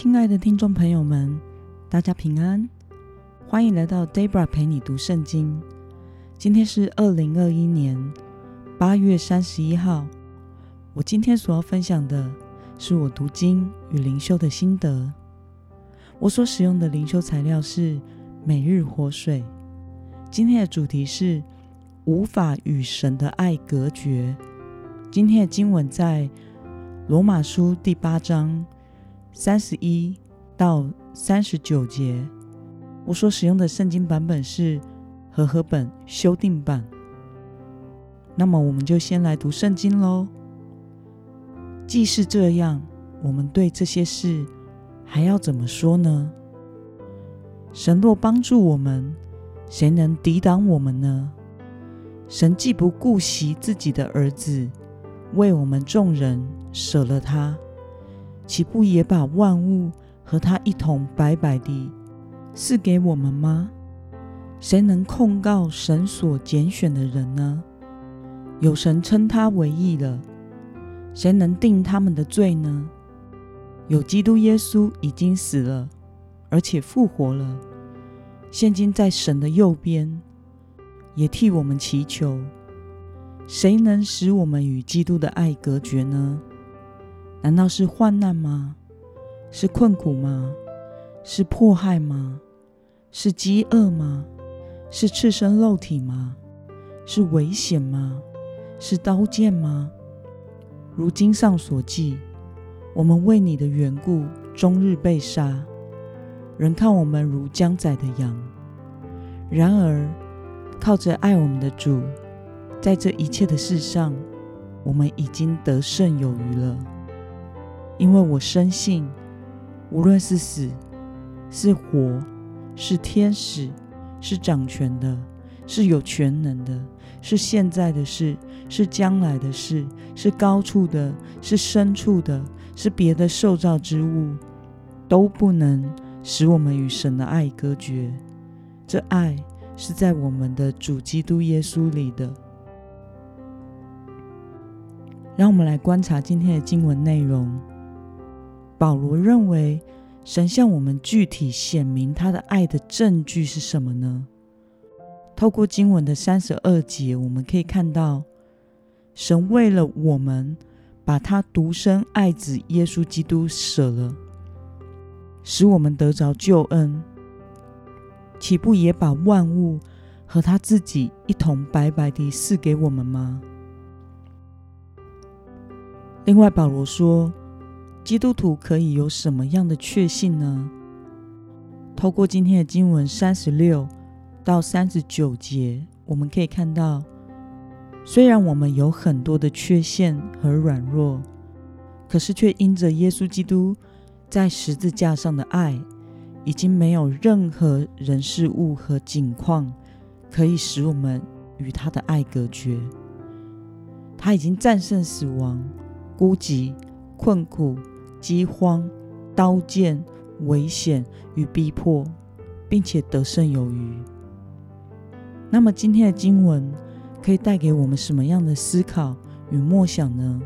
亲爱的听众朋友们，大家平安，欢迎来到 Debra 陪你读圣经。今天是二零二一年八月三十一号。我今天所要分享的是我读经与灵修的心得。我所使用的灵修材料是每日活水。今天的主题是无法与神的爱隔绝。今天的经文在罗马书第八章。三十一到三十九节，我所使用的圣经版本是和合本修订版。那么，我们就先来读圣经喽。既是这样，我们对这些事还要怎么说呢？神若帮助我们，谁能抵挡我们呢？神既不顾惜自己的儿子，为我们众人舍了他。岂不也把万物和他一同白白地赐给我们吗？谁能控告神所拣选的人呢？有神称他为义了，谁能定他们的罪呢？有基督耶稣已经死了，而且复活了，现今在神的右边，也替我们祈求。谁能使我们与基督的爱隔绝呢？难道是患难吗？是困苦吗？是迫害吗？是饥饿吗？是赤身肉体吗？是危险吗？是刀剑吗？如经上所记，我们为你的缘故，终日被杀，人看我们如将宰的羊。然而，靠着爱我们的主，在这一切的事上，我们已经得胜有余了。因为我深信，无论是死是活，是天使，是掌权的，是有全能的，是现在的事，是将来的事，是高处的，是深处的，是别的受造之物，都不能使我们与神的爱隔绝。这爱是在我们的主基督耶稣里的。让我们来观察今天的经文内容。保罗认为，神向我们具体显明他的爱的证据是什么呢？透过经文的三十二节，我们可以看到，神为了我们，把他独生爱子耶稣基督舍了，使我们得着救恩，岂不也把万物和他自己一同白白地赐给我们吗？另外，保罗说。基督徒可以有什么样的确信呢？透过今天的经文三十六到三十九节，我们可以看到，虽然我们有很多的缺陷和软弱，可是却因着耶稣基督在十字架上的爱，已经没有任何人事物和境况可以使我们与他的爱隔绝。他已经战胜死亡、孤寂、困苦。饥荒、刀剑、危险与逼迫，并且得胜有余。那么，今天的经文可以带给我们什么样的思考与默想呢？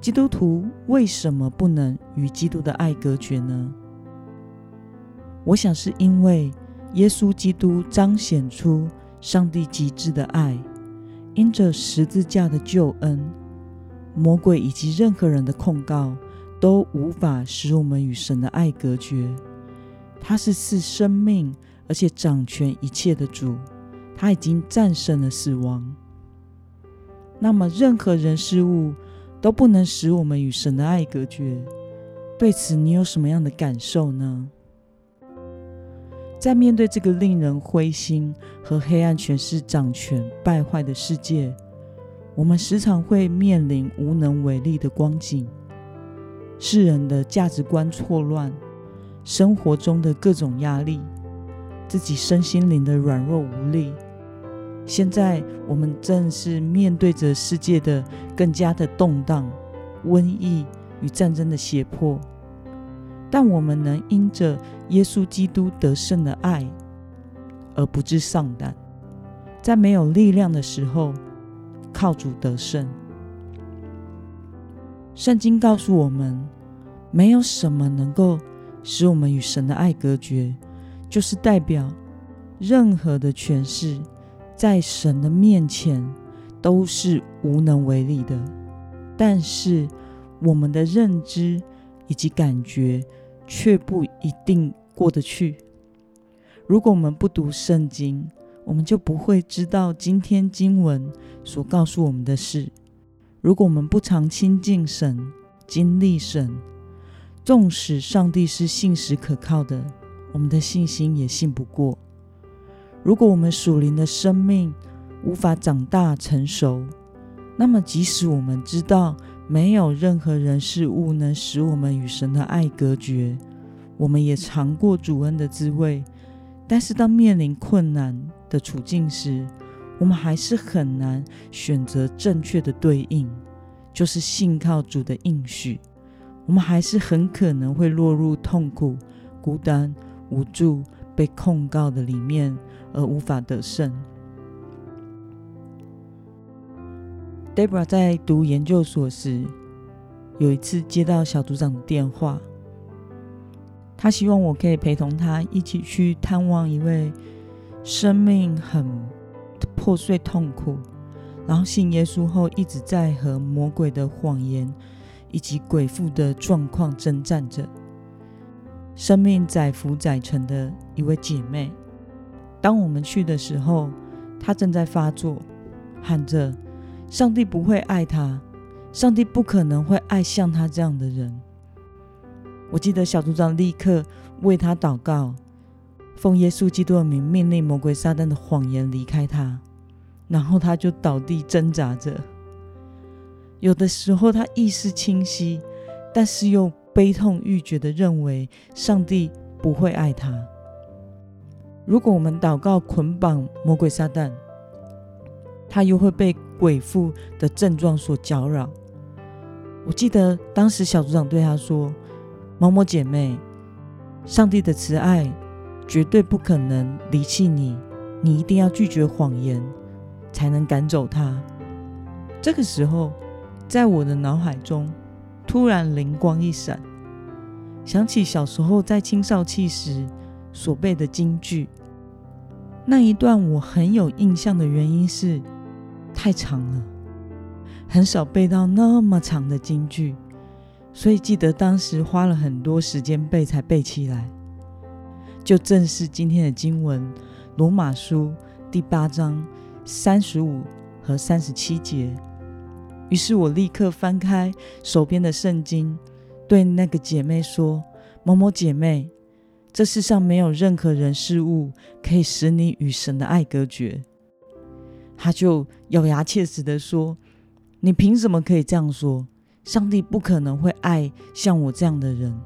基督徒为什么不能与基督的爱隔绝呢？我想是因为耶稣基督彰显出上帝极致的爱，因着十字架的救恩，魔鬼以及任何人的控告。都无法使我们与神的爱隔绝。他是赐生命，而且掌权一切的主。他已经战胜了死亡。那么，任何人事物都不能使我们与神的爱隔绝。对此，你有什么样的感受呢？在面对这个令人灰心和黑暗权势掌权、败坏的世界，我们时常会面临无能为力的光景。世人的价值观错乱，生活中的各种压力，自己身心灵的软弱无力。现在我们正是面对着世界的更加的动荡、瘟疫与战争的胁迫，但我们能因着耶稣基督得胜的爱而不致丧胆，在没有力量的时候靠主得胜。圣经告诉我们，没有什么能够使我们与神的爱隔绝，就是代表任何的诠释在神的面前都是无能为力的。但是我们的认知以及感觉却不一定过得去。如果我们不读圣经，我们就不会知道今天经文所告诉我们的事。如果我们不常亲近神、经历神，纵使上帝是信实可靠的，我们的信心也信不过。如果我们属灵的生命无法长大成熟，那么即使我们知道没有任何人事物能使我们与神的爱隔绝，我们也尝过主恩的滋味。但是，当面临困难的处境时，我们还是很难选择正确的对应，就是信靠主的应许。我们还是很可能会落入痛苦、孤单、无助、被控告的里面，而无法得胜。Debra 在读研究所时，有一次接到小组长的电话。他希望我可以陪同他一起去探望一位生命很破碎、痛苦，然后信耶稣后一直在和魔鬼的谎言以及鬼父的状况征战着，生命载福载沉的一位姐妹。当我们去的时候，她正在发作，喊着：“上帝不会爱她，上帝不可能会爱像她这样的人。”我记得小组长立刻为他祷告，奉耶稣基督的名命令魔鬼撒旦的谎言离开他，然后他就倒地挣扎着。有的时候他意识清晰，但是又悲痛欲绝的认为上帝不会爱他。如果我们祷告捆绑魔鬼撒旦，他又会被鬼妇的症状所搅扰。我记得当时小组长对他说。某某姐妹，上帝的慈爱绝对不可能离弃你，你一定要拒绝谎言，才能赶走他。这个时候，在我的脑海中突然灵光一闪，想起小时候在青少期时所背的京剧。那一段我很有印象的原因是太长了，很少背到那么长的京剧。所以记得当时花了很多时间背才背起来，就正是今天的经文《罗马书》第八章三十五和三十七节。于是我立刻翻开手边的圣经，对那个姐妹说：“某某姐妹，这世上没有任何人事物可以使你与神的爱隔绝。”她就咬牙切齿的说：“你凭什么可以这样说？”上帝不可能会爱像我这样的人，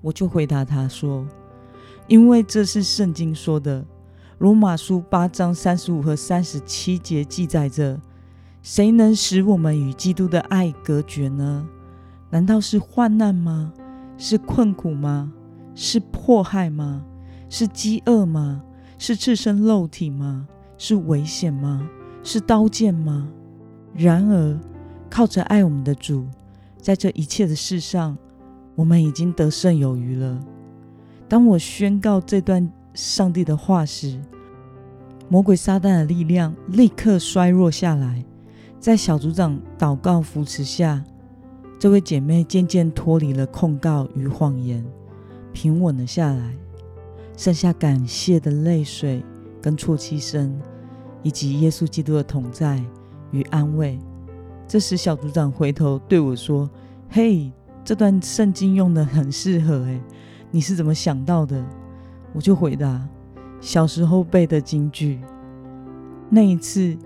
我就回答她说：“因为这是圣经说的，《罗马书》八章三十五和三十七节记载着：谁能使我们与基督的爱隔绝呢？难道是患难吗？是困苦吗？是迫害吗？是饥饿吗？是赤身肉体吗？是危险吗？是刀剑吗？然而。”靠着爱我们的主，在这一切的事上，我们已经得胜有余了。当我宣告这段上帝的话时，魔鬼撒旦的力量立刻衰弱下来。在小组长祷告扶持下，这位姐妹渐渐脱离了控告与谎言，平稳了下来，剩下感谢的泪水跟啜泣声，以及耶稣基督的同在与安慰。这时，小组长回头对我说：“嘿，这段圣经用的很适合，诶，你是怎么想到的？”我就回答：“小时候背的京剧。”那一次，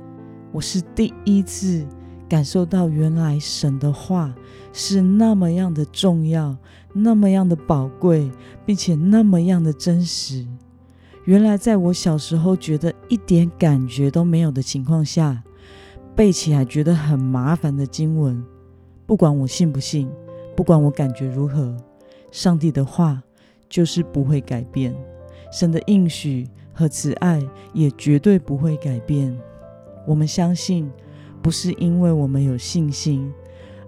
我是第一次感受到，原来神的话是那么样的重要，那么样的宝贵，并且那么样的真实。原来，在我小时候觉得一点感觉都没有的情况下，背起来觉得很麻烦的经文，不管我信不信，不管我感觉如何，上帝的话就是不会改变，神的应许和慈爱也绝对不会改变。我们相信，不是因为我们有信心，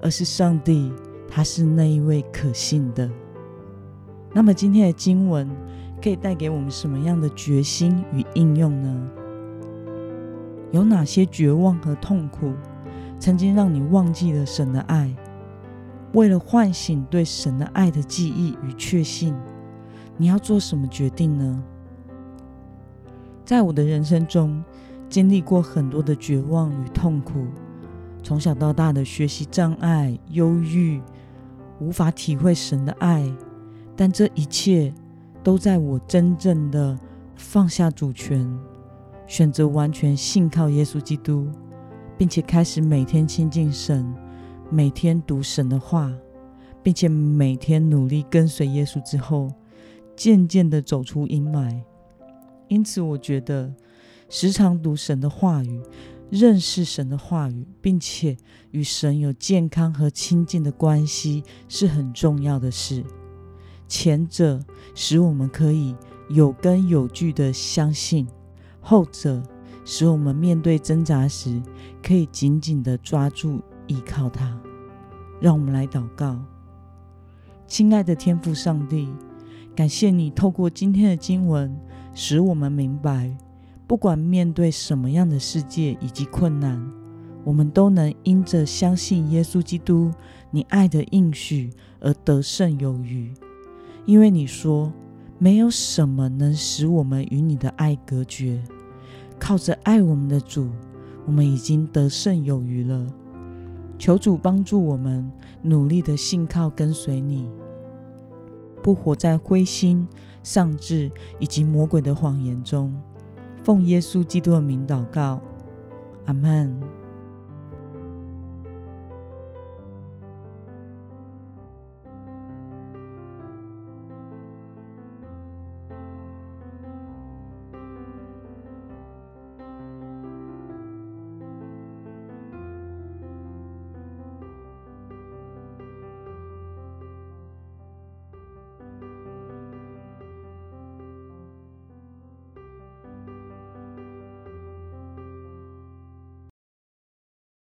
而是上帝他是那一位可信的。那么今天的经文可以带给我们什么样的决心与应用呢？有哪些绝望和痛苦曾经让你忘记了神的爱？为了唤醒对神的爱的记忆与确信，你要做什么决定呢？在我的人生中，经历过很多的绝望与痛苦，从小到大的学习障碍、忧郁，无法体会神的爱。但这一切都在我真正的放下主权，选择完全信靠耶稣基督，并且开始每天亲近神，每天读神的话，并且每天努力跟随耶稣之后，渐渐的走出阴霾。因此，我觉得时常读神的话语，认识神的话语，并且与神有健康和亲近的关系，是很重要的事。前者使我们可以有根有据的相信，后者使我们面对挣扎时可以紧紧的抓住依靠它。让我们来祷告，亲爱的天父上帝，感谢你透过今天的经文，使我们明白，不管面对什么样的世界以及困难，我们都能因着相信耶稣基督你爱的应许而得胜有余。因为你说，没有什么能使我们与你的爱隔绝。靠着爱我们的主，我们已经得胜有余了。求主帮助我们，努力的信靠跟随你，不活在灰心、丧志以及魔鬼的谎言中。奉耶稣基督的名祷告，阿门。